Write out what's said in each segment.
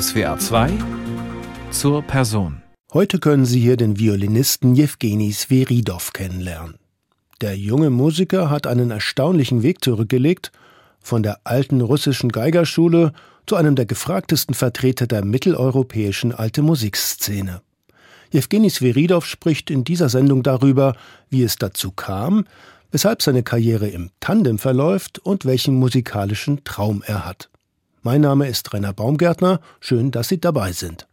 SWA 2 zur Person. Heute können Sie hier den Violinisten Jewgeni Sveridov kennenlernen. Der junge Musiker hat einen erstaunlichen Weg zurückgelegt, von der alten russischen Geigerschule zu einem der gefragtesten Vertreter der mitteleuropäischen alte Musikszene. Jewgeni Sveridov spricht in dieser Sendung darüber, wie es dazu kam, weshalb seine Karriere im Tandem verläuft und welchen musikalischen Traum er hat. Mein Name ist Rainer Baumgärtner. Schön, dass Sie dabei sind.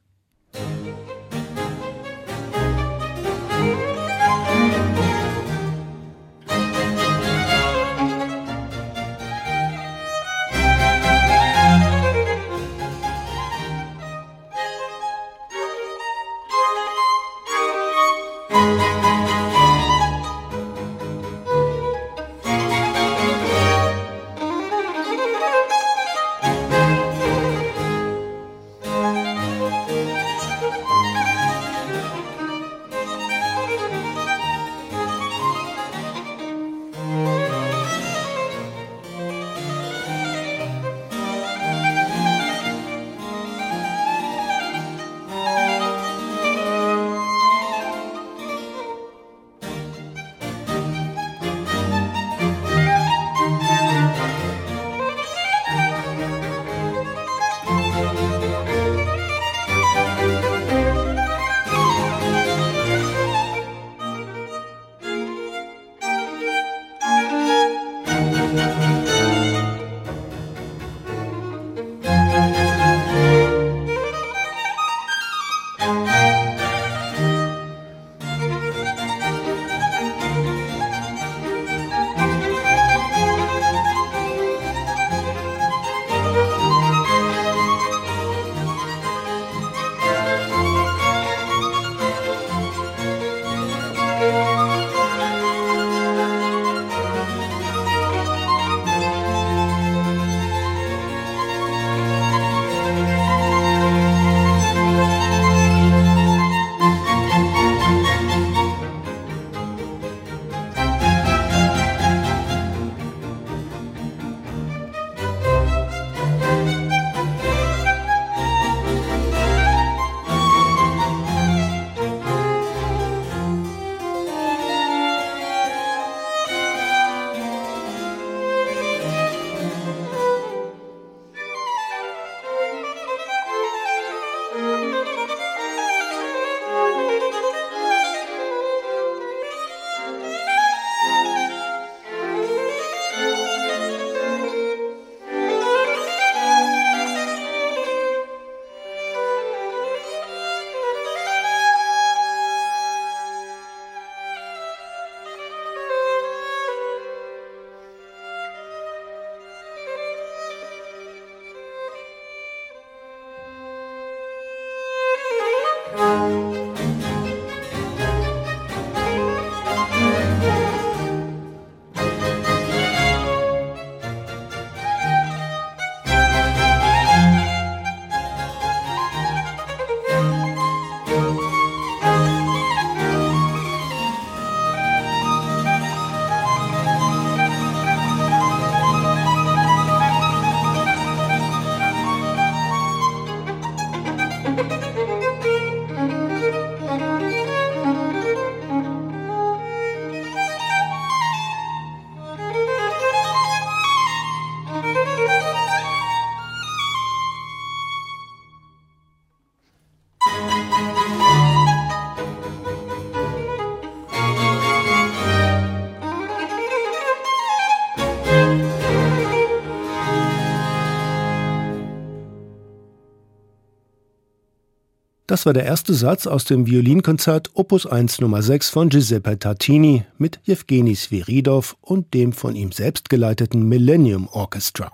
Das war der erste Satz aus dem Violinkonzert Opus 1 Nummer 6 von Giuseppe Tartini mit Jewgeni Sviridov und dem von ihm selbst geleiteten Millennium Orchestra.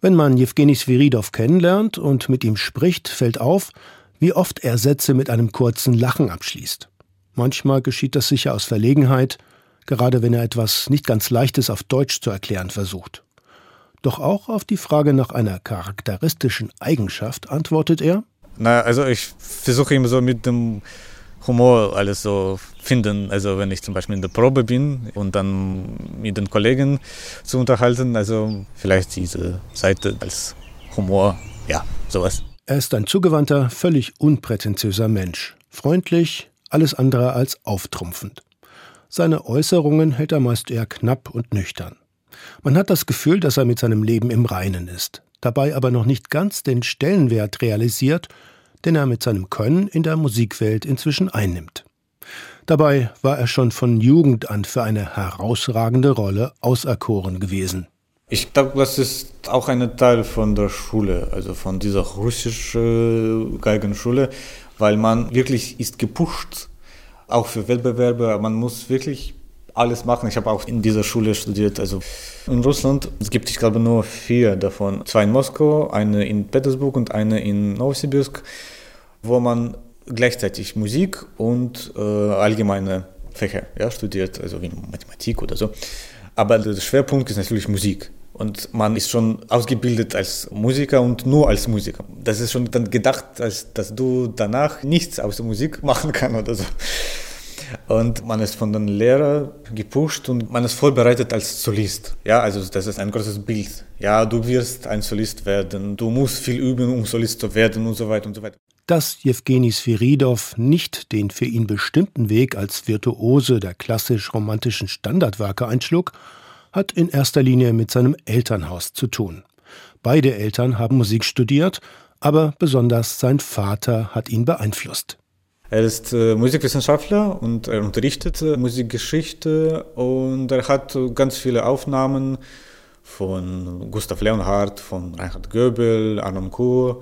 Wenn man Jewgeni Sviridov kennenlernt und mit ihm spricht, fällt auf, wie oft er Sätze mit einem kurzen Lachen abschließt. Manchmal geschieht das sicher aus Verlegenheit, gerade wenn er etwas nicht ganz Leichtes auf Deutsch zu erklären versucht. Doch auch auf die Frage nach einer charakteristischen Eigenschaft antwortet er na, also ich versuche immer so mit dem Humor alles so finden. Also wenn ich zum Beispiel in der Probe bin und dann mit den Kollegen zu unterhalten, also vielleicht diese Seite als Humor, ja, sowas. Er ist ein zugewandter, völlig unprätentiöser Mensch. Freundlich, alles andere als auftrumpfend. Seine Äußerungen hält er meist eher knapp und nüchtern. Man hat das Gefühl, dass er mit seinem Leben im Reinen ist, dabei aber noch nicht ganz den Stellenwert realisiert, den er mit seinem Können in der Musikwelt inzwischen einnimmt. Dabei war er schon von Jugend an für eine herausragende Rolle auserkoren gewesen. Ich glaube, das ist auch ein Teil von der Schule, also von dieser russischen Geigenschule, weil man wirklich ist gepusht, auch für Wettbewerbe. Man muss wirklich alles machen. Ich habe auch in dieser Schule studiert, also in Russland. Es gibt, ich glaube, nur vier davon. Zwei in Moskau, eine in Petersburg und eine in Novosibirsk, wo man gleichzeitig Musik und äh, allgemeine Fächer ja, studiert, also wie Mathematik oder so. Aber der Schwerpunkt ist natürlich Musik. Und man ist schon ausgebildet als Musiker und nur als Musiker. Das ist schon dann gedacht, als, dass du danach nichts außer Musik machen kannst oder so. Und man ist von den Lehrern gepusht und man ist vorbereitet als Solist. Ja, also das ist ein großes Bild. Ja, du wirst ein Solist werden, du musst viel üben, um Solist zu werden und so weiter und so weiter. Dass Jewgeni Sviridov nicht den für ihn bestimmten Weg als Virtuose der klassisch-romantischen Standardwerke einschlug, hat in erster Linie mit seinem Elternhaus zu tun. Beide Eltern haben Musik studiert, aber besonders sein Vater hat ihn beeinflusst. Er ist äh, Musikwissenschaftler und er unterrichtet äh, Musikgeschichte und er hat ganz viele Aufnahmen von Gustav Leonhardt, von Reinhard Goebel, Arnon Kur.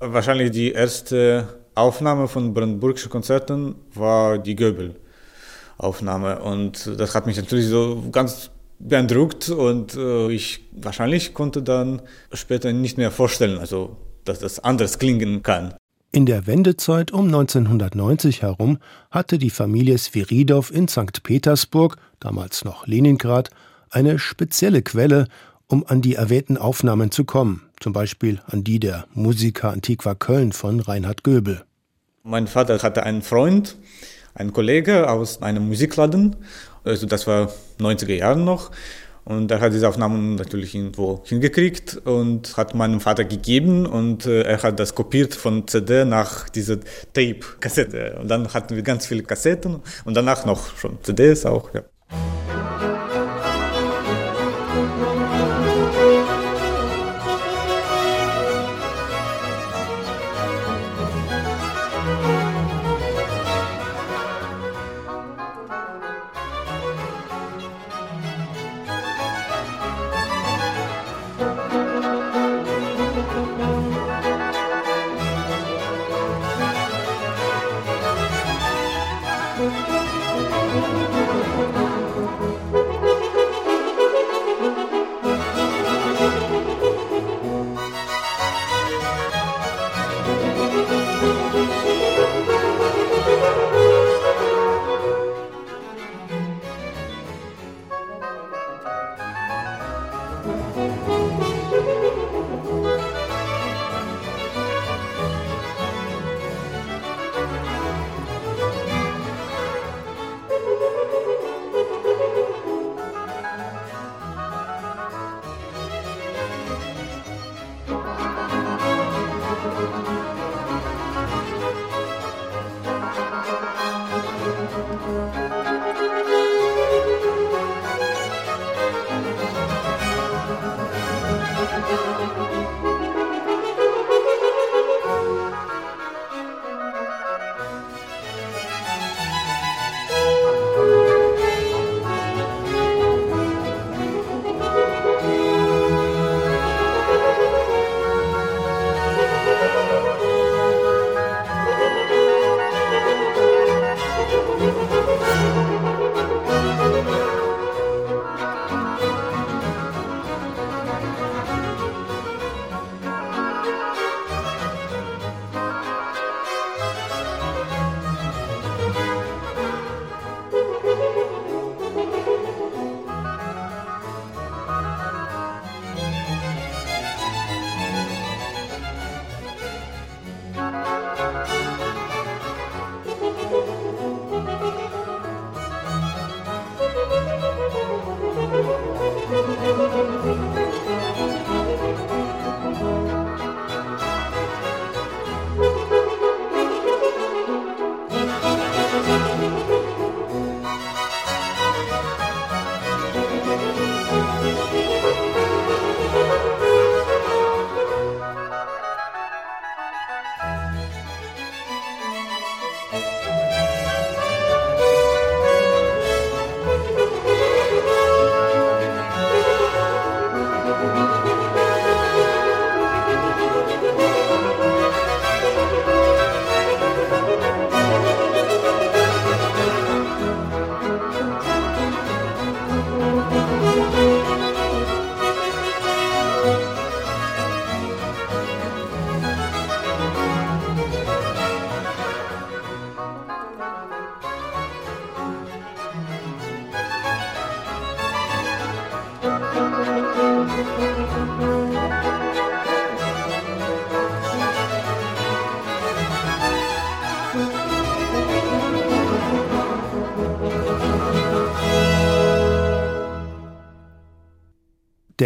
Wahrscheinlich die erste Aufnahme von Brandenburgischen Konzerten war die Goebel-Aufnahme und das hat mich natürlich so ganz beeindruckt und äh, ich wahrscheinlich konnte dann später nicht mehr vorstellen, also dass das anders klingen kann. In der Wendezeit um 1990 herum hatte die Familie Sviridov in St. Petersburg, damals noch Leningrad, eine spezielle Quelle, um an die erwähnten Aufnahmen zu kommen, zum Beispiel an die der Musica Antiqua Köln von Reinhard Göbel. Mein Vater hatte einen Freund, einen Kollege aus einem Musikladen, also das war 90er Jahren noch, und er hat diese Aufnahmen natürlich irgendwo hingekriegt und hat meinem Vater gegeben und äh, er hat das kopiert von CD nach dieser Tape-Kassette. Und dann hatten wir ganz viele Kassetten und danach noch schon CDs auch. Ja.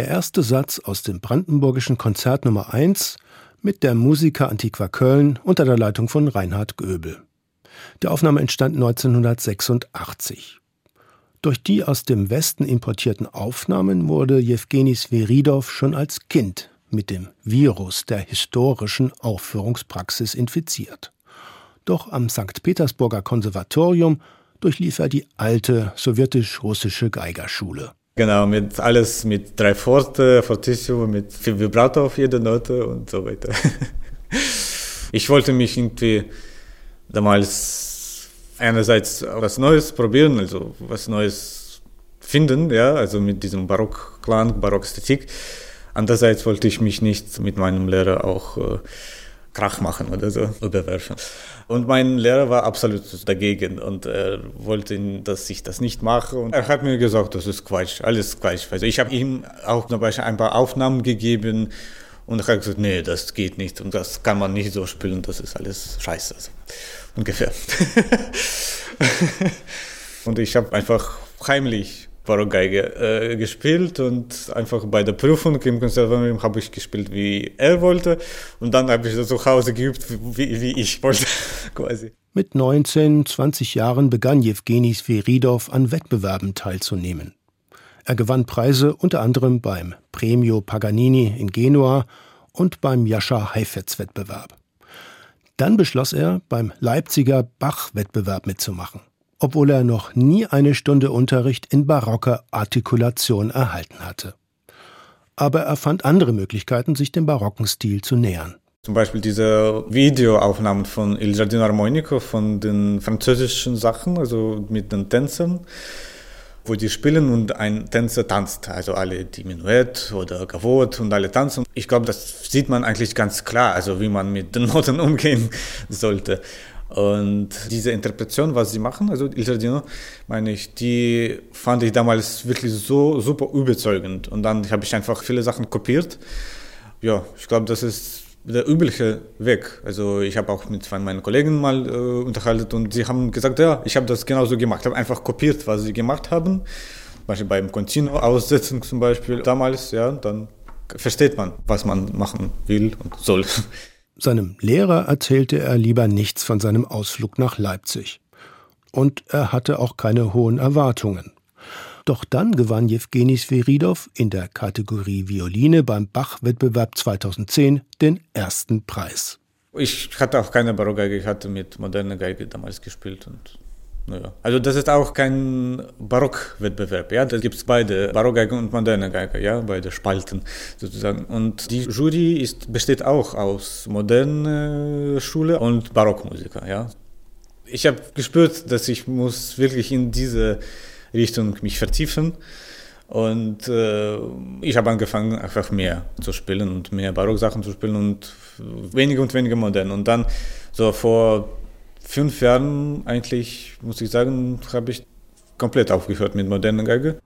Der erste Satz aus dem Brandenburgischen Konzert Nummer 1 mit der Musiker Antiqua Köln unter der Leitung von Reinhard Göbel. Die Aufnahme entstand 1986. Durch die aus dem Westen importierten Aufnahmen wurde Jewgeni Sveridow schon als Kind mit dem Virus der historischen Aufführungspraxis infiziert. Doch am St. Petersburger Konservatorium durchlief er die alte sowjetisch-russische Geigerschule. Genau, mit alles mit drei Forte, Fortissimo, mit Vibrato auf jede Note und so weiter. Ich wollte mich irgendwie damals einerseits was Neues probieren, also was Neues finden, ja, also mit diesem Barockklang, Barockästhetik. Andererseits wollte ich mich nicht mit meinem Lehrer auch äh, Krach machen oder so, überwerfen. Und mein Lehrer war absolut dagegen und er wollte, dass ich das nicht mache. Und er hat mir gesagt, das ist Quatsch, alles Quatsch. Also ich habe ihm auch zum Beispiel ein paar Aufnahmen gegeben und er hat gesagt, nee, das geht nicht und das kann man nicht so spielen, das ist alles scheiße. Also, ungefähr. und ich habe einfach heimlich Barockgeige äh, gespielt und einfach bei der Prüfung im Konservatorium habe ich gespielt, wie er wollte und dann habe ich zu Hause geübt, wie, wie ich wollte, quasi. Mit 19, 20 Jahren begann Jewgeni Sveridow an Wettbewerben teilzunehmen. Er gewann Preise unter anderem beim Premio Paganini in Genua und beim Jascha Heifetz-Wettbewerb. Dann beschloss er, beim Leipziger Bach-Wettbewerb mitzumachen obwohl er noch nie eine Stunde Unterricht in barocker Artikulation erhalten hatte. Aber er fand andere Möglichkeiten, sich dem barocken Stil zu nähern. Zum Beispiel diese Videoaufnahmen von Il Giardino Armonico, von den französischen Sachen, also mit den Tänzern, wo die spielen und ein Tänzer tanzt, also alle die Minuett oder Gavot und alle tanzen. Ich glaube, das sieht man eigentlich ganz klar, also wie man mit den Noten umgehen sollte. Und diese Interpretation, was sie machen, also Il Giardino, meine ich, die fand ich damals wirklich so super überzeugend. Und dann habe ich einfach viele Sachen kopiert. Ja, ich glaube, das ist der übliche Weg. Also ich habe auch mit zwei meinen Kollegen mal äh, unterhalten und sie haben gesagt, ja, ich habe das genauso gemacht. Ich habe einfach kopiert, was sie gemacht haben. Beispiel beim Continuo aussetzen zum Beispiel damals, ja, dann versteht man, was man machen will und soll. Seinem Lehrer erzählte er lieber nichts von seinem Ausflug nach Leipzig. Und er hatte auch keine hohen Erwartungen. Doch dann gewann Jewgeni Sveridow in der Kategorie Violine beim Bach-Wettbewerb 2010 den ersten Preis. Ich hatte auch keine Barockgeige, ich hatte mit moderner Geige damals gespielt und naja. Also das ist auch kein Barockwettbewerb, ja. Da gibt es beide, Barockgeige und moderne Geige, ja, beide Spalten sozusagen. Und die Jury ist, besteht auch aus moderner Schule und Barockmusiker, ja. Ich habe gespürt, dass ich muss wirklich in diese Richtung mich vertiefen und äh, ich habe angefangen, einfach mehr zu spielen und mehr Barocksachen zu spielen und weniger und weniger modern. Und dann so vor fünf Jahren eigentlich, muss ich sagen, habe ich komplett aufgehört mit moderner Geige.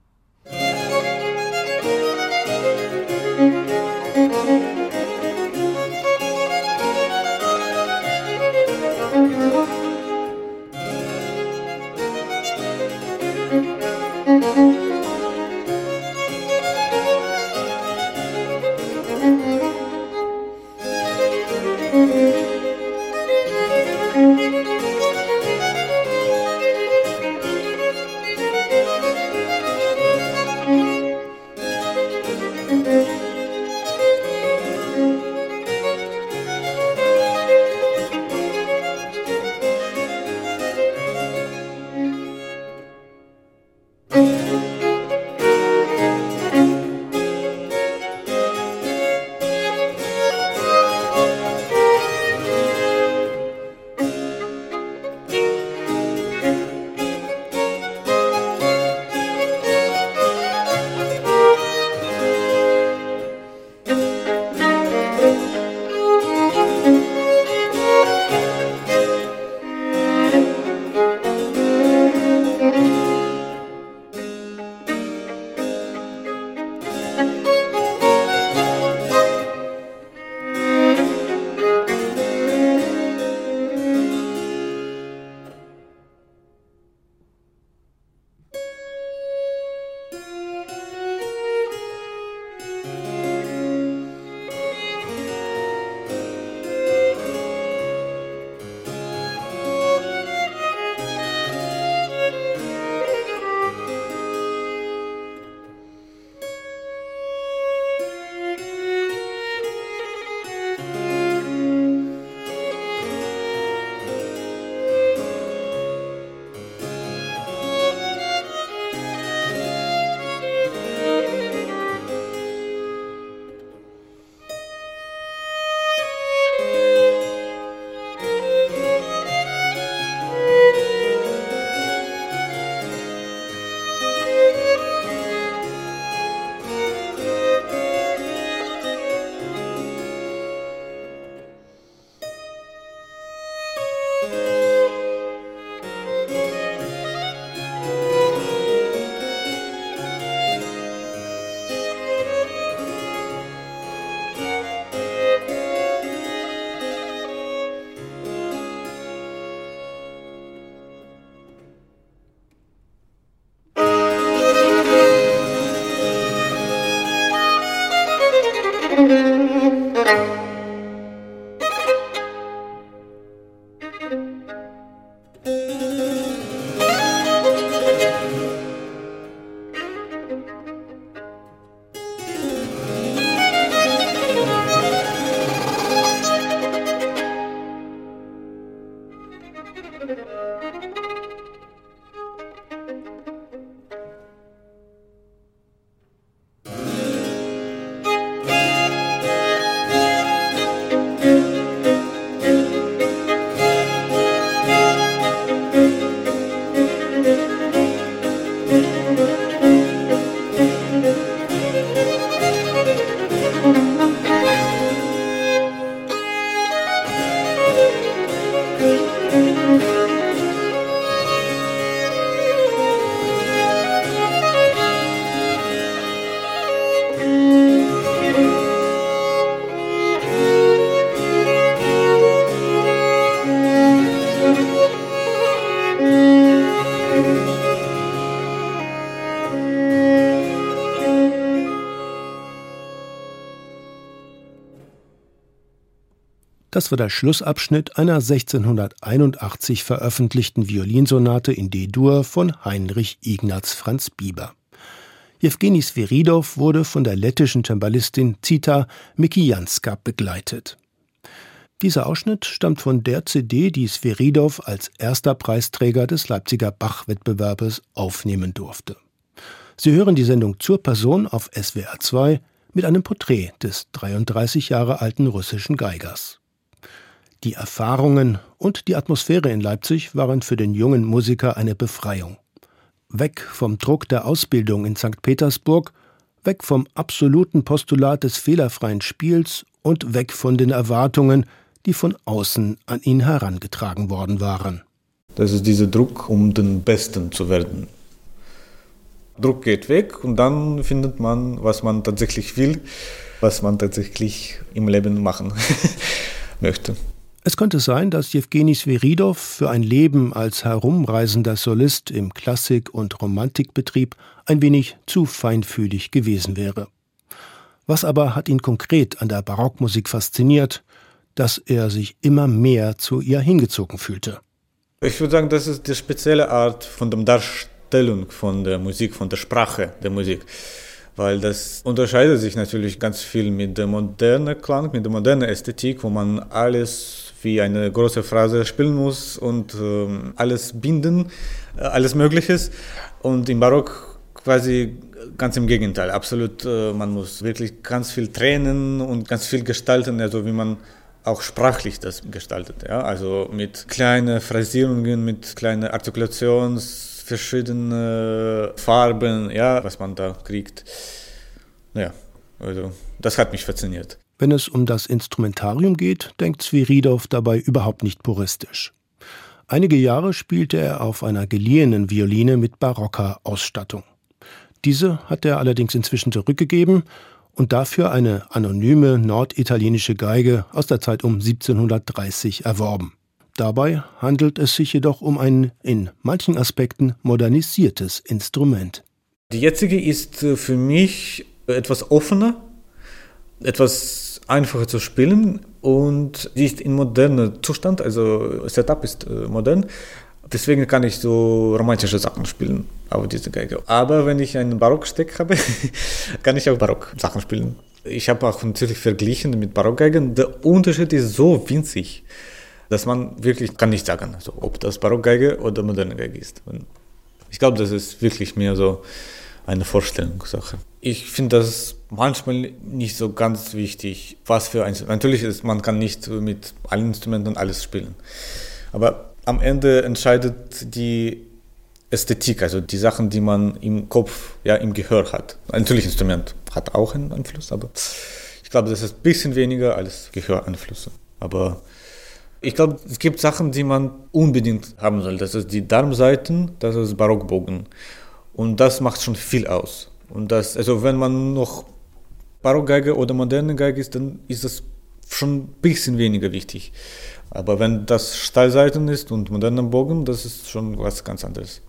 Das war der Schlussabschnitt einer 1681 veröffentlichten Violinsonate in D-Dur von Heinrich Ignaz Franz Bieber. Jewgeni Sviridow wurde von der lettischen Cembalistin Zita Mikijanska begleitet. Dieser Ausschnitt stammt von der CD, die Sviridow als erster Preisträger des Leipziger Bach-Wettbewerbes aufnehmen durfte. Sie hören die Sendung zur Person auf SWR 2 mit einem Porträt des 33 Jahre alten russischen Geigers. Die Erfahrungen und die Atmosphäre in Leipzig waren für den jungen Musiker eine Befreiung. Weg vom Druck der Ausbildung in St. Petersburg, weg vom absoluten Postulat des fehlerfreien Spiels und weg von den Erwartungen, die von außen an ihn herangetragen worden waren. Das ist dieser Druck, um den Besten zu werden. Druck geht weg und dann findet man, was man tatsächlich will, was man tatsächlich im Leben machen möchte. Es könnte sein, dass Jewgeni Sviridow für ein Leben als herumreisender Solist im Klassik- und Romantikbetrieb ein wenig zu feinfühlig gewesen wäre. Was aber hat ihn konkret an der Barockmusik fasziniert, dass er sich immer mehr zu ihr hingezogen fühlte? Ich würde sagen, das ist die spezielle Art von der Darstellung von der Musik, von der Sprache der Musik weil das unterscheidet sich natürlich ganz viel mit dem modernen Klang, mit der modernen Ästhetik, wo man alles wie eine große Phrase spielen muss und äh, alles binden, äh, alles Mögliches. Und im Barock quasi ganz im Gegenteil, absolut, äh, man muss wirklich ganz viel tränen und ganz viel gestalten, also wie man auch sprachlich das gestaltet. Ja? Also mit kleinen Phrasierungen, mit kleinen Artikulations, verschiedene Farben, ja, was man da kriegt. Ja, also das hat mich fasziniert. Wenn es um das Instrumentarium geht, denkt Sviridow dabei überhaupt nicht puristisch. Einige Jahre spielte er auf einer geliehenen Violine mit barocker Ausstattung. Diese hat er allerdings inzwischen zurückgegeben und dafür eine anonyme norditalienische Geige aus der Zeit um 1730 erworben. Dabei handelt es sich jedoch um ein in manchen Aspekten modernisiertes Instrument. Die jetzige ist äh, für mich etwas offener, etwas einfacher zu spielen und die ist in modernem Zustand, also Setup ist äh, modern. Deswegen kann ich so romantische Sachen spielen auf diese Geige. Aber wenn ich einen Barocksteck habe, kann ich auch Barock-Sachen spielen. Ich habe auch natürlich verglichen mit Barockgeigen. Der Unterschied ist so winzig, dass man wirklich kann nicht sagen, also, ob das Barockgeige oder moderne Geige ist. Ich glaube, das ist wirklich mehr so eine Vorstellungssache. Ich finde das manchmal nicht so ganz wichtig, was für ein Natürlich ist, man kann nicht mit allen Instrumenten alles spielen. Aber am Ende entscheidet die Ästhetik, also die Sachen, die man im Kopf, ja, im Gehör hat. Natürlich Instrument hat auch einen Einfluss, aber ich glaube, das ist ein bisschen weniger als Gehöreinflüsse. Aber ich glaube, es gibt Sachen, die man unbedingt haben soll. Das ist die Darmseiten, das ist Barockbogen. Und das macht schon viel aus. Und das, also wenn man noch Barockgeige oder moderne Geige ist, dann ist das schon ein bisschen weniger wichtig. Aber wenn das Stahlseiten ist und moderner Bogen, das ist schon was ganz anderes.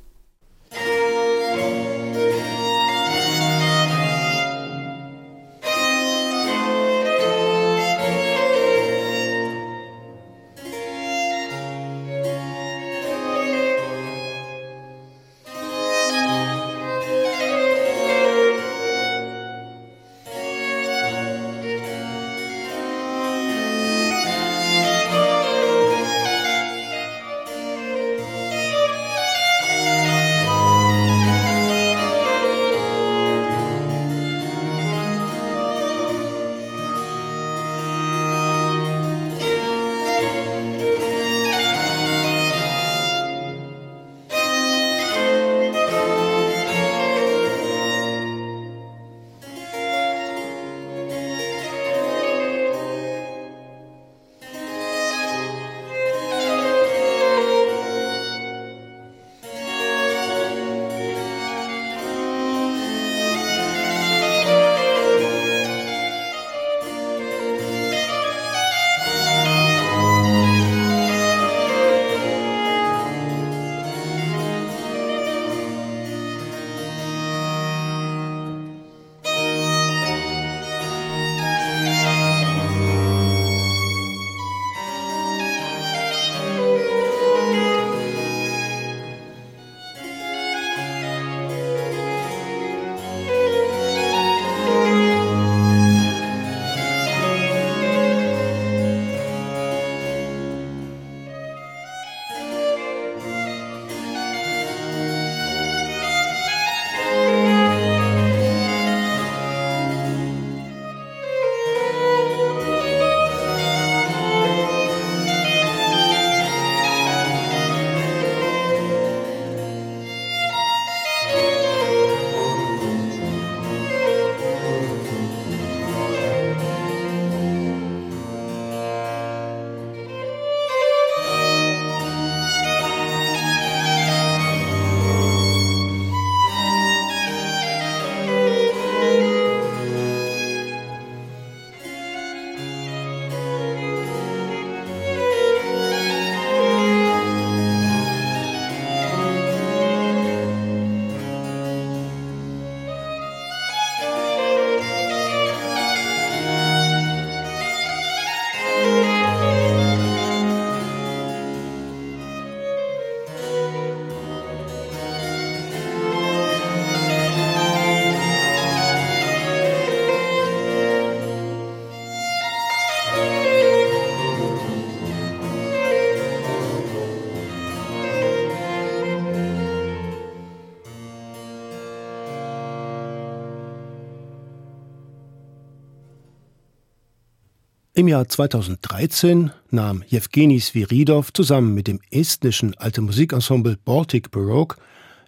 Im Jahr 2013 nahm Jewgeni Sviridov zusammen mit dem estnischen alte Musikensemble Baltic Baroque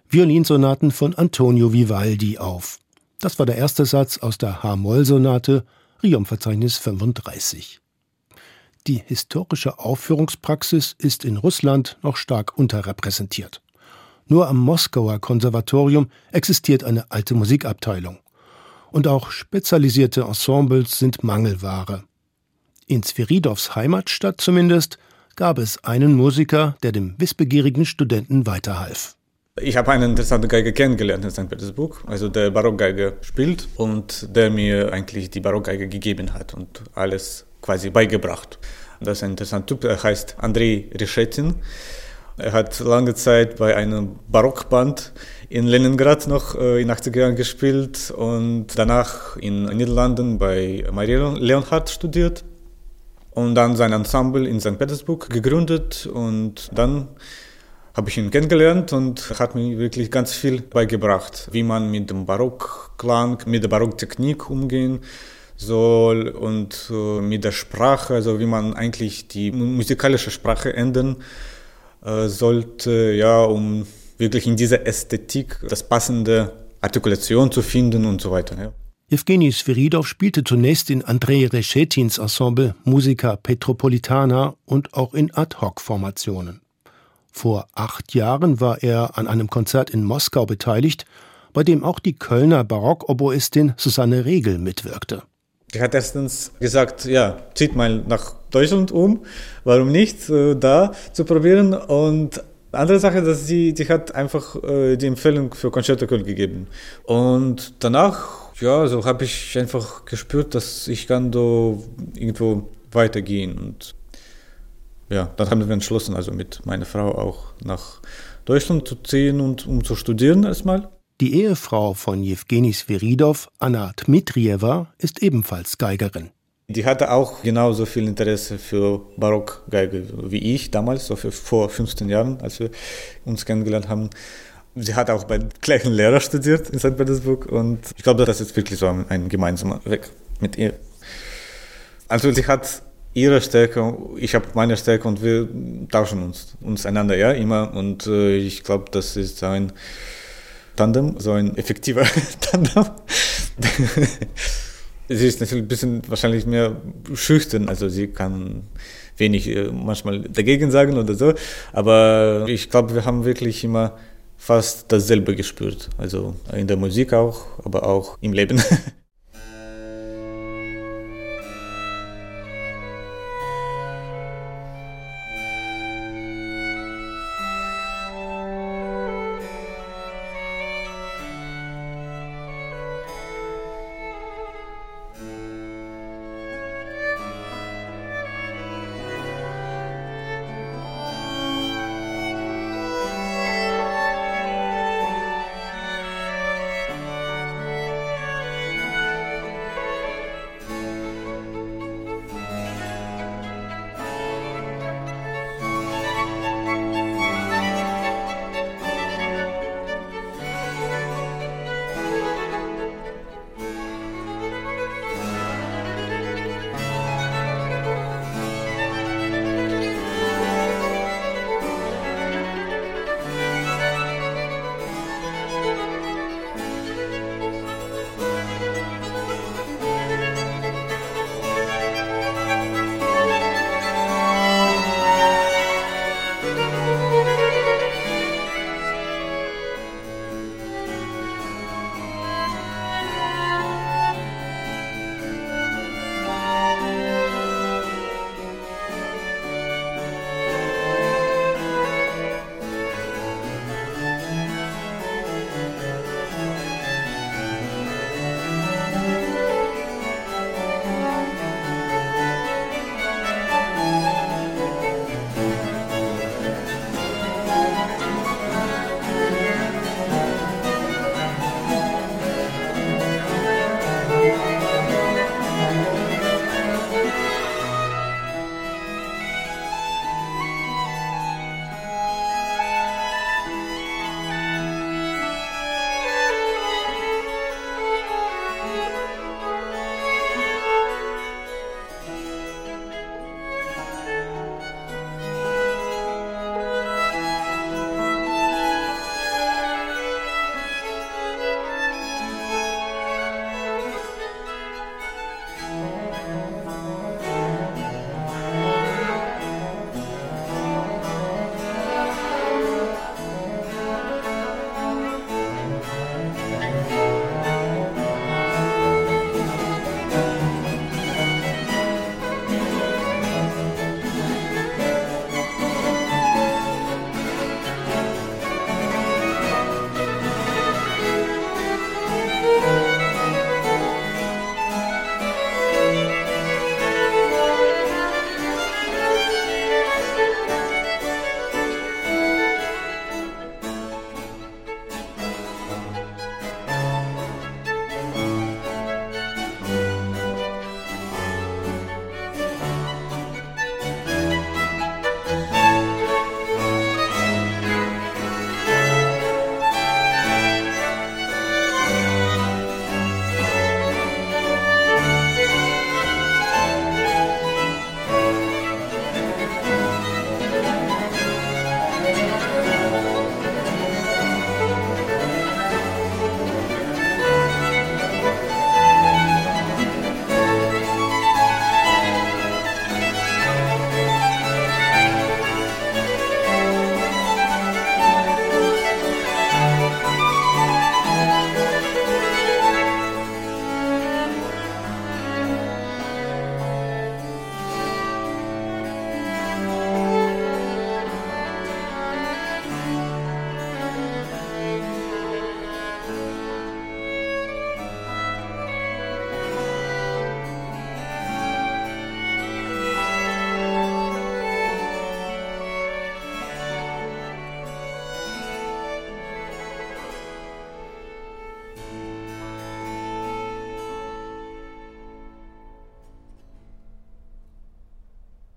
Violinsonaten von Antonio Vivaldi auf. Das war der erste Satz aus der H-Moll-Sonate, Riom-Verzeichnis 35. Die historische Aufführungspraxis ist in Russland noch stark unterrepräsentiert. Nur am Moskauer Konservatorium existiert eine alte Musikabteilung. Und auch spezialisierte Ensembles sind Mangelware. In Sviridows Heimatstadt zumindest gab es einen Musiker, der dem wissbegierigen Studenten weiterhalf. Ich habe einen interessanten Geiger kennengelernt in St. Petersburg, also der Barockgeiger spielt und der mir eigentlich die Barockgeige gegeben hat und alles quasi beigebracht. Das ist ein interessanter Typ, er heißt Andrei Rishetin. Er hat lange Zeit bei einem Barockband in Leningrad noch äh, in 80er Jahren gespielt und danach in den Niederlanden bei Maria Leonhardt studiert und dann sein Ensemble in St. Petersburg gegründet und dann habe ich ihn kennengelernt und hat mir wirklich ganz viel beigebracht, wie man mit dem Barockklang, mit der Barocktechnik umgehen soll und äh, mit der Sprache, also wie man eigentlich die musikalische Sprache ändern äh, sollte, ja, um wirklich in dieser Ästhetik das passende Artikulation zu finden und so weiter. Ja. Evgeny Sviridov spielte zunächst in Andrei Reschetins Ensemble Musica Petropolitana und auch in Ad-Hoc-Formationen. Vor acht Jahren war er an einem Konzert in Moskau beteiligt, bei dem auch die Kölner Barockoboistin Susanne Regel mitwirkte. Die hat erstens gesagt, ja, zieht mal nach Deutschland um, warum nicht, äh, da zu probieren. Und andere Sache, dass sie, die hat einfach äh, die Empfehlung für Concerto Köln gegeben. Und danach, ja, so habe ich einfach gespürt, dass ich kann da irgendwo weitergehen. Und ja, dann haben wir entschlossen, also mit meiner Frau auch nach Deutschland zu ziehen und um zu studieren erstmal. Die Ehefrau von Jewgeni Sviridov, Anna Dmitrieva, ist ebenfalls Geigerin. Die hatte auch genauso viel Interesse für Barockgeige wie ich damals, so für vor 15 Jahren, als wir uns kennengelernt haben. Sie hat auch bei gleichen Lehrer studiert in St. Petersburg und ich glaube, das ist wirklich so ein gemeinsamer Weg mit ihr. Also sie hat ihre Stärke, ich habe meine Stärke und wir tauschen uns, uns einander ja immer und äh, ich glaube, das ist ein Tandem, so ein effektiver Tandem. Sie ist natürlich ein bisschen wahrscheinlich mehr schüchtern, also sie kann wenig äh, manchmal dagegen sagen oder so, aber ich glaube, wir haben wirklich immer fast dasselbe gespürt, also in der Musik auch, aber auch im Leben.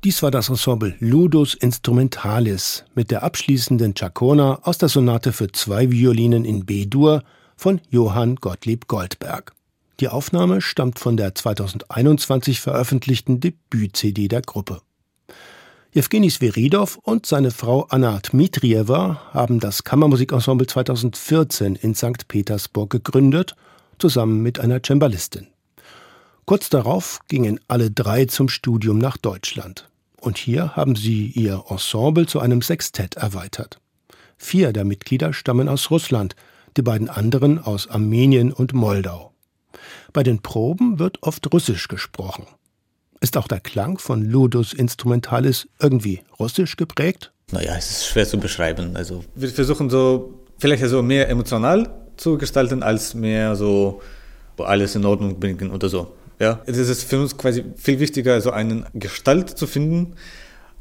Dies war das Ensemble Ludus Instrumentalis mit der abschließenden Chacona aus der Sonate für zwei Violinen in B-Dur von Johann Gottlieb Goldberg. Die Aufnahme stammt von der 2021 veröffentlichten Debüt-CD der Gruppe. Jewgeni Sveridov und seine Frau Anna Dmitrieva haben das Kammermusikensemble 2014 in St. Petersburg gegründet, zusammen mit einer Cembalistin. Kurz darauf gingen alle drei zum Studium nach Deutschland. Und hier haben sie ihr Ensemble zu einem Sextett erweitert. Vier der Mitglieder stammen aus Russland, die beiden anderen aus Armenien und Moldau. Bei den Proben wird oft Russisch gesprochen. Ist auch der Klang von Ludus Instrumentalis irgendwie russisch geprägt? Naja, es ist schwer zu beschreiben. Also wir versuchen so vielleicht so mehr emotional zu gestalten, als mehr so alles in Ordnung bringen oder so. Ja, es ist für uns quasi viel wichtiger, so eine Gestalt zu finden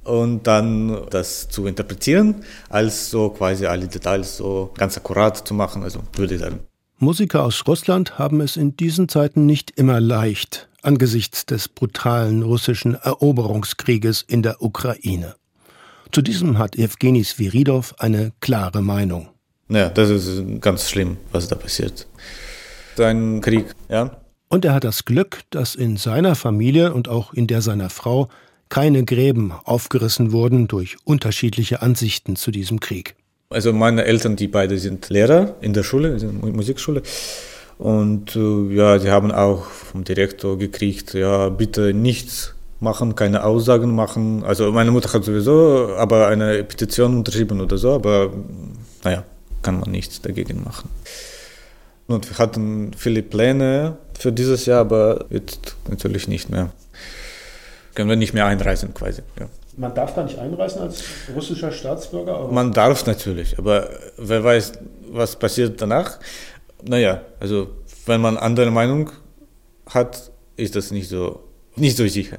und dann das zu interpretieren, als so quasi alle Details so ganz akkurat zu machen, also würde ich sagen. Musiker aus Russland haben es in diesen Zeiten nicht immer leicht angesichts des brutalen russischen Eroberungskrieges in der Ukraine. Zu diesem hat Evgeny Sviridov eine klare Meinung. Ja, das ist ganz schlimm, was da passiert. Ein Krieg, ja. Und er hat das Glück, dass in seiner Familie und auch in der seiner Frau keine Gräben aufgerissen wurden durch unterschiedliche Ansichten zu diesem Krieg. Also meine Eltern, die beide sind Lehrer in der Schule, in der Musikschule. Und äh, ja, sie haben auch vom Direktor gekriegt, ja, bitte nichts machen, keine Aussagen machen. Also meine Mutter hat sowieso aber eine Petition unterschrieben oder so, aber naja, kann man nichts dagegen machen. Und wir hatten viele Pläne für dieses Jahr, aber jetzt natürlich nicht mehr. Können wir nicht mehr einreisen quasi. Ja. Man darf da nicht einreisen als russischer Staatsbürger? Oder? Man darf natürlich, aber wer weiß, was passiert danach. Naja, also wenn man andere Meinung hat, ist das nicht so, nicht so sicher.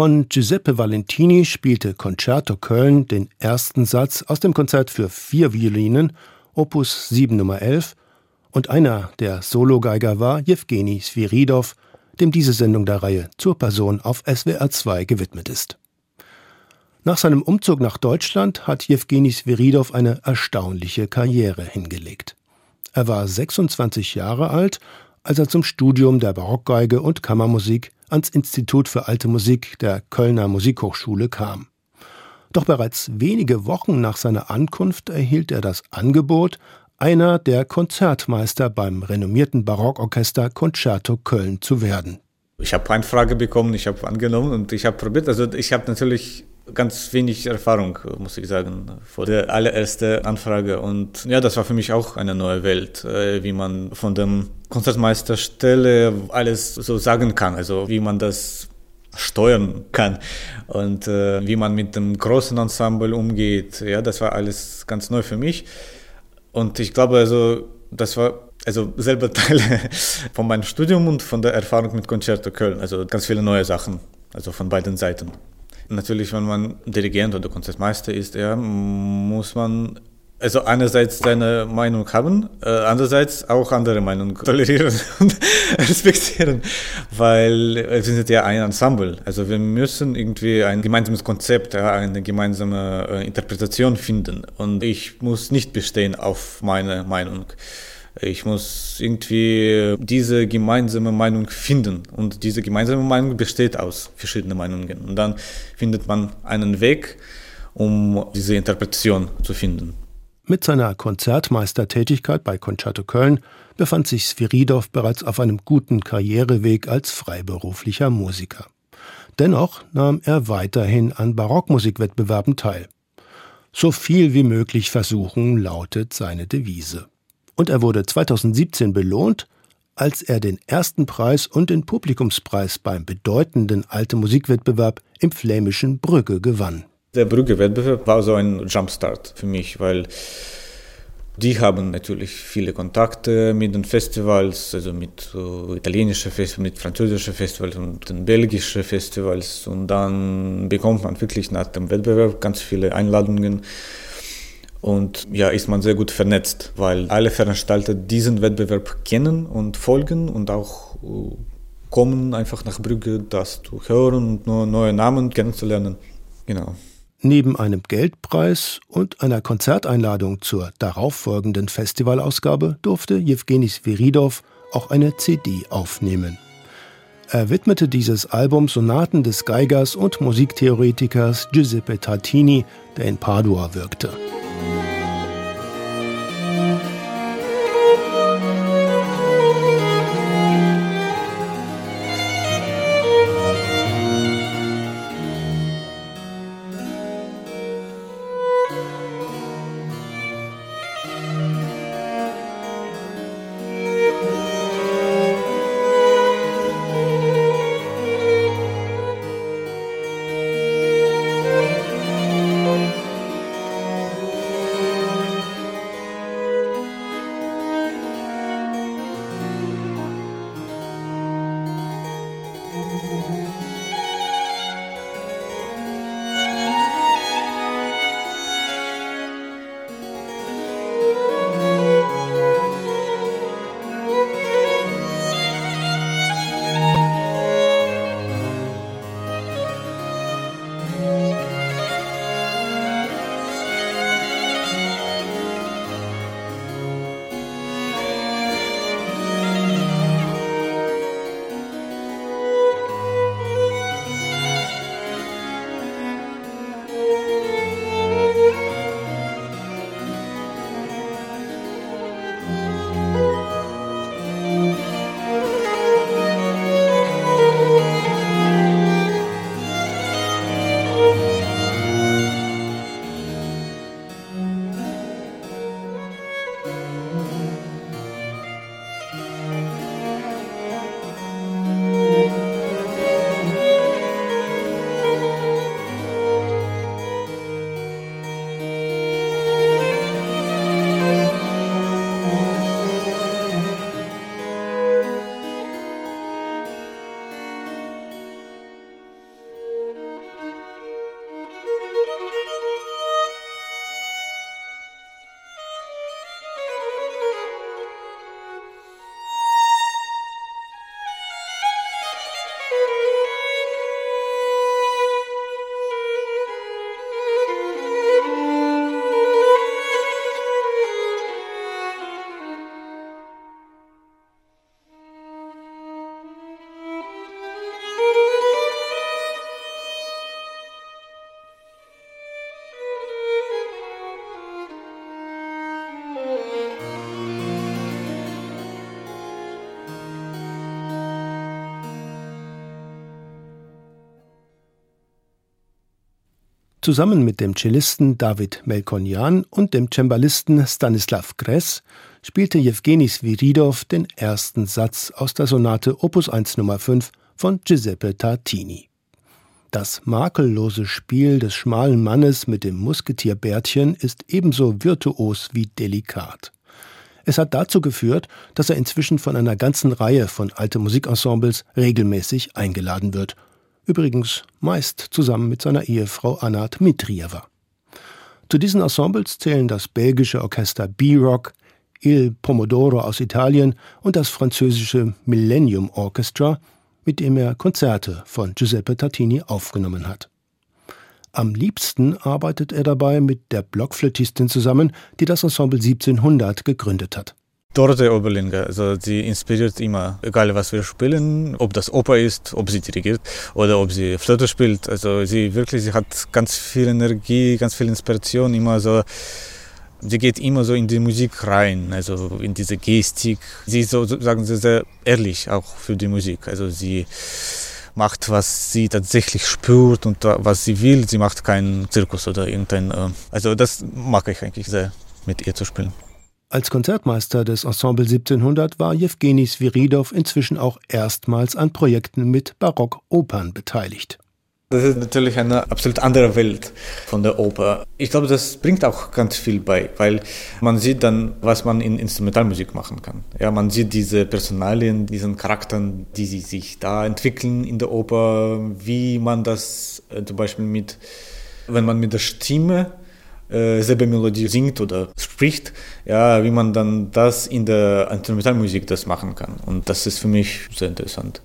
Von Giuseppe Valentini spielte Concerto Köln den ersten Satz aus dem Konzert für vier Violinen, Opus 7 Nummer 11, und einer der Sologeiger war Jewgeni Sviridov, dem diese Sendung der Reihe zur Person auf SWR 2 gewidmet ist. Nach seinem Umzug nach Deutschland hat Jewgeni Sviridov eine erstaunliche Karriere hingelegt. Er war 26 Jahre alt, als er zum Studium der Barockgeige und Kammermusik ans Institut für Alte Musik der Kölner Musikhochschule kam. Doch bereits wenige Wochen nach seiner Ankunft erhielt er das Angebot, einer der Konzertmeister beim renommierten Barockorchester Concerto Köln zu werden. Ich habe eine Frage bekommen, ich habe angenommen und ich habe probiert. Also ich habe natürlich ganz wenig Erfahrung, muss ich sagen, vor der allerersten Anfrage. Und ja, das war für mich auch eine neue Welt, äh, wie man von dem Konzertmeisterstelle alles so sagen kann, also wie man das steuern kann und äh, wie man mit dem großen Ensemble umgeht. Ja, das war alles ganz neu für mich. Und ich glaube, also das war also selber Teil von meinem Studium und von der Erfahrung mit Concerto Köln. Also ganz viele neue Sachen, also von beiden Seiten. Natürlich, wenn man Dirigent oder Konzertmeister ist, ja, muss man also einerseits seine Meinung haben, äh, andererseits auch andere Meinungen tolerieren und respektieren, weil wir sind ja ein Ensemble. Also wir müssen irgendwie ein gemeinsames Konzept, eine gemeinsame äh, Interpretation finden. Und ich muss nicht bestehen auf meine Meinung. Ich muss irgendwie diese gemeinsame Meinung finden. Und diese gemeinsame Meinung besteht aus verschiedenen Meinungen. Und dann findet man einen Weg, um diese Interpretation zu finden. Mit seiner Konzertmeistertätigkeit bei Concerto Köln befand sich Sviridov bereits auf einem guten Karriereweg als freiberuflicher Musiker. Dennoch nahm er weiterhin an Barockmusikwettbewerben teil. So viel wie möglich versuchen lautet seine Devise und er wurde 2017 belohnt, als er den ersten Preis und den Publikumspreis beim bedeutenden Alte Musikwettbewerb im flämischen Brügge gewann. Der Brügge-Wettbewerb war so ein Jumpstart für mich, weil die haben natürlich viele Kontakte mit den Festivals, also mit uh, italienischen Festivals, mit französischen Festivals und den belgischen Festivals. Und dann bekommt man wirklich nach dem Wettbewerb ganz viele Einladungen und ja, ist man sehr gut vernetzt, weil alle Veranstalter diesen Wettbewerb kennen und folgen und auch äh, kommen einfach nach Brügge, das zu hören und neue Namen kennenzulernen. Genau. Neben einem Geldpreis und einer Konzerteinladung zur darauffolgenden Festivalausgabe durfte Jewgeni Sviridov auch eine CD aufnehmen. Er widmete dieses Album Sonaten des Geigers und Musiktheoretikers Giuseppe Tartini, der in Padua wirkte. Zusammen mit dem Cellisten David Melkonyan und dem Cembalisten Stanislav Gress spielte Jewgeni Sviridov den ersten Satz aus der Sonate Opus 1 Nummer 5 von Giuseppe Tartini. Das makellose Spiel des schmalen Mannes mit dem Musketierbärtchen ist ebenso virtuos wie delikat. Es hat dazu geführt, dass er inzwischen von einer ganzen Reihe von alte Musikensembles regelmäßig eingeladen wird. Übrigens meist zusammen mit seiner Ehefrau Anna Dmitrieva. Zu diesen Ensembles zählen das belgische Orchester B-Rock, Il Pomodoro aus Italien und das französische Millennium Orchestra, mit dem er Konzerte von Giuseppe Tartini aufgenommen hat. Am liebsten arbeitet er dabei mit der Blockflötistin zusammen, die das Ensemble 1700 gegründet hat. Dorothee Oberlinger, also sie inspiriert immer, egal was wir spielen, ob das Oper ist, ob sie dirigiert oder ob sie Flöte spielt. Also sie wirklich, sie hat ganz viel Energie, ganz viel Inspiration, immer so sie geht immer so in die Musik rein, also in diese Gestik. Sie ist sozusagen sehr, sehr ehrlich auch für die Musik. Also sie macht, was sie tatsächlich spürt und was sie will. Sie macht keinen Zirkus oder irgendein. Äh, also das mag ich eigentlich sehr, mit ihr zu spielen. Als Konzertmeister des Ensemble 1700 war Jewgeni Sviridov inzwischen auch erstmals an Projekten mit Barockopern beteiligt. Das ist natürlich eine absolut andere Welt von der Oper. Ich glaube, das bringt auch ganz viel bei, weil man sieht dann, was man in Instrumentalmusik machen kann. Ja, man sieht diese Personalien, diesen Charakteren, die sie sich da entwickeln in der Oper, wie man das äh, zum Beispiel mit, wenn man mit der Stimme äh, selbe Melodie singt oder spricht, ja, wie man dann das in der Instrumentalmusik das machen kann. Und das ist für mich sehr interessant.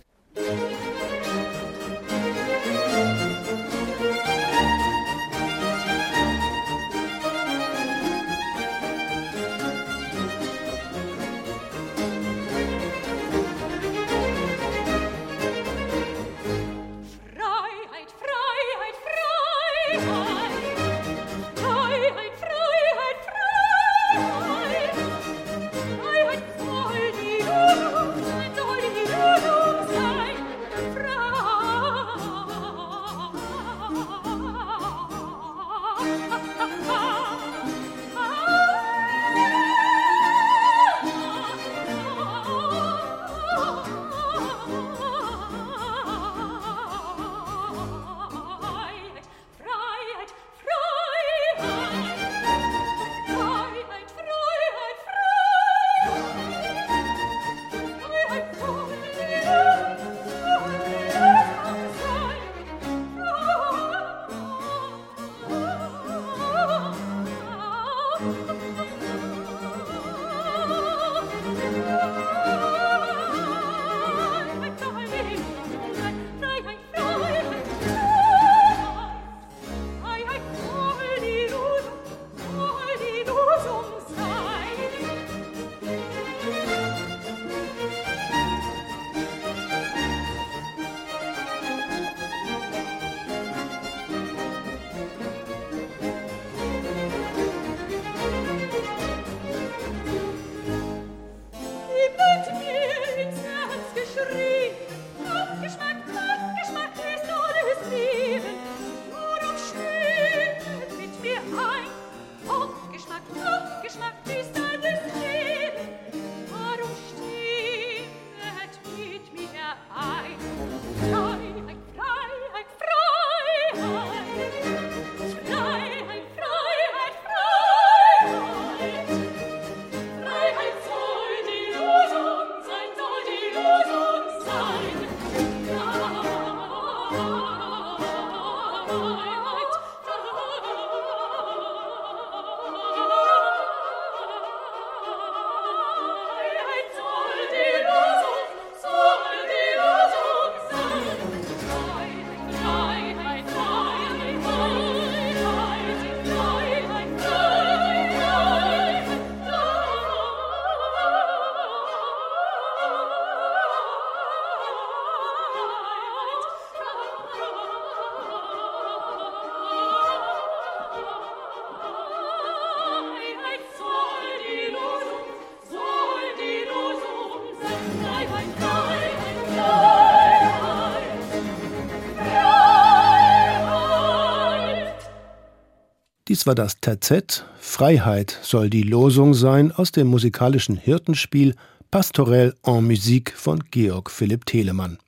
Dies war das Terzett. Freiheit soll die Losung sein aus dem musikalischen Hirtenspiel Pastorelle en Musique von Georg Philipp Telemann.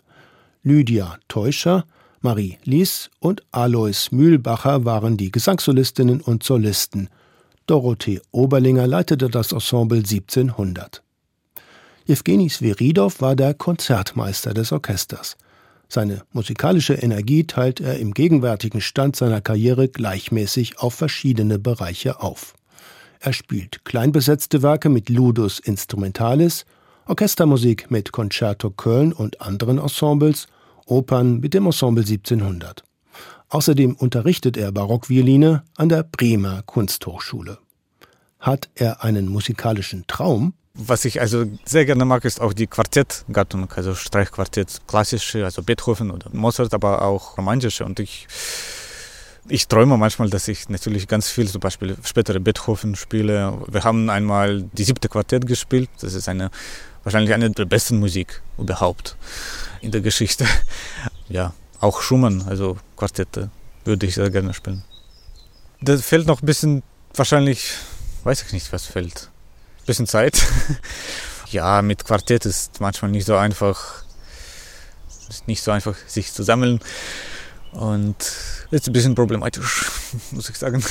Lydia Teuscher, Marie Lies und Alois Mühlbacher waren die Gesangssolistinnen und Solisten. Dorothee Oberlinger leitete das Ensemble 1700. Jewgeni Sviridow war der Konzertmeister des Orchesters. Seine musikalische Energie teilt er im gegenwärtigen Stand seiner Karriere gleichmäßig auf verschiedene Bereiche auf. Er spielt kleinbesetzte Werke mit Ludus Instrumentalis, Orchestermusik mit Concerto Köln und anderen Ensembles, Opern mit dem Ensemble 1700. Außerdem unterrichtet er Barockvioline an der Bremer Kunsthochschule. Hat er einen musikalischen Traum? Was ich also sehr gerne mag, ist auch die Quartettgattung, also Streichquartett, klassische, also Beethoven oder Mozart, aber auch romantische. Und ich, ich träume manchmal, dass ich natürlich ganz viel, zum Beispiel spätere Beethoven spiele. Wir haben einmal die siebte Quartett gespielt. Das ist eine, wahrscheinlich eine der besten Musik überhaupt in der Geschichte. Ja, auch Schumann, also Quartette, würde ich sehr gerne spielen. Da fehlt noch ein bisschen, wahrscheinlich, weiß ich nicht, was fehlt bisschen Zeit. ja, mit Quartett ist manchmal nicht so einfach, ist nicht so einfach, sich zu sammeln. Und ist ein bisschen problematisch, muss ich sagen.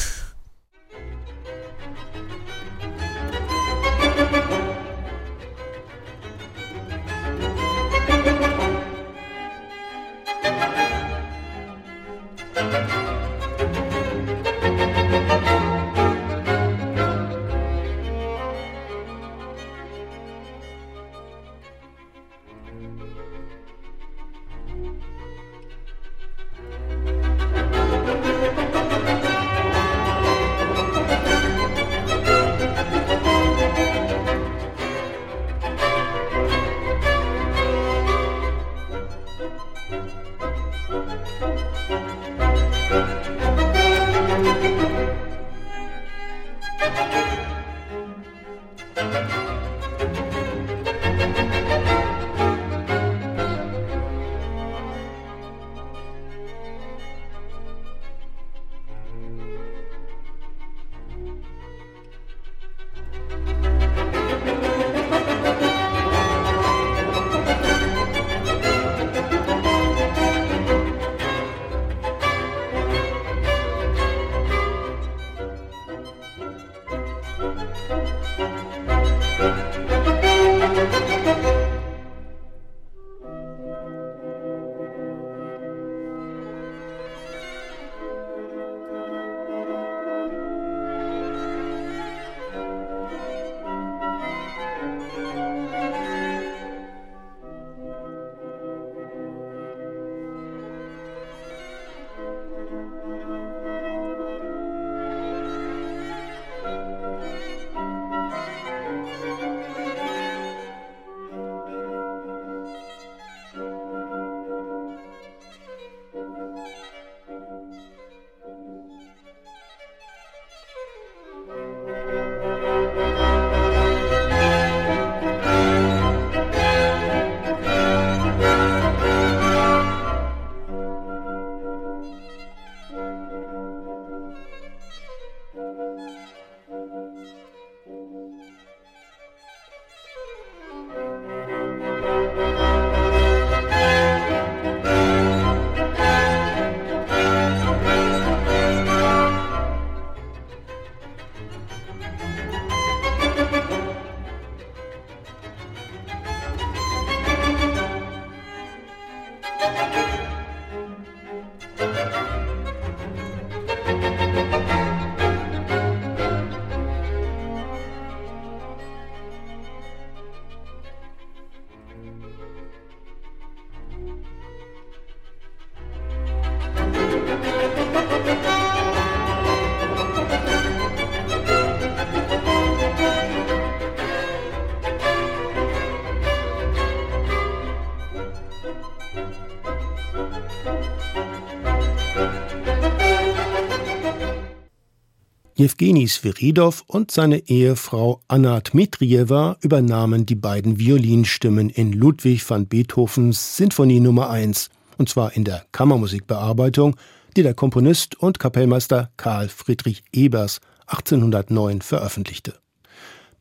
Jewgeni Sviridow und seine Ehefrau Anna Dmitrijewa übernahmen die beiden Violinstimmen in Ludwig van Beethovens Sinfonie Nummer 1, und zwar in der Kammermusikbearbeitung, die der Komponist und Kapellmeister Karl Friedrich Ebers 1809 veröffentlichte.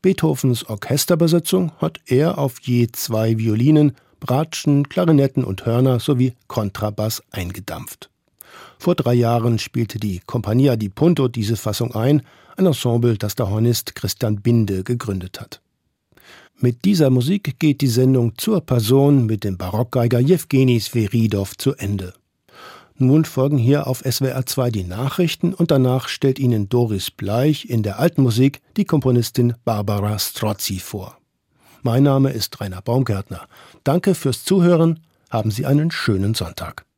Beethovens Orchesterbesetzung hat er auf je zwei Violinen, Bratschen, Klarinetten und Hörner sowie Kontrabass eingedampft. Vor drei Jahren spielte die Compagnia di Punto diese Fassung ein, ein Ensemble, das der Hornist Christian Binde gegründet hat. Mit dieser Musik geht die Sendung zur Person mit dem Barockgeiger Jewgeni Sveridov zu Ende. Nun folgen hier auf SWR 2 die Nachrichten und danach stellt Ihnen Doris Bleich in der alten Musik die Komponistin Barbara Strozzi vor. Mein Name ist Rainer Baumgärtner. Danke fürs Zuhören. Haben Sie einen schönen Sonntag.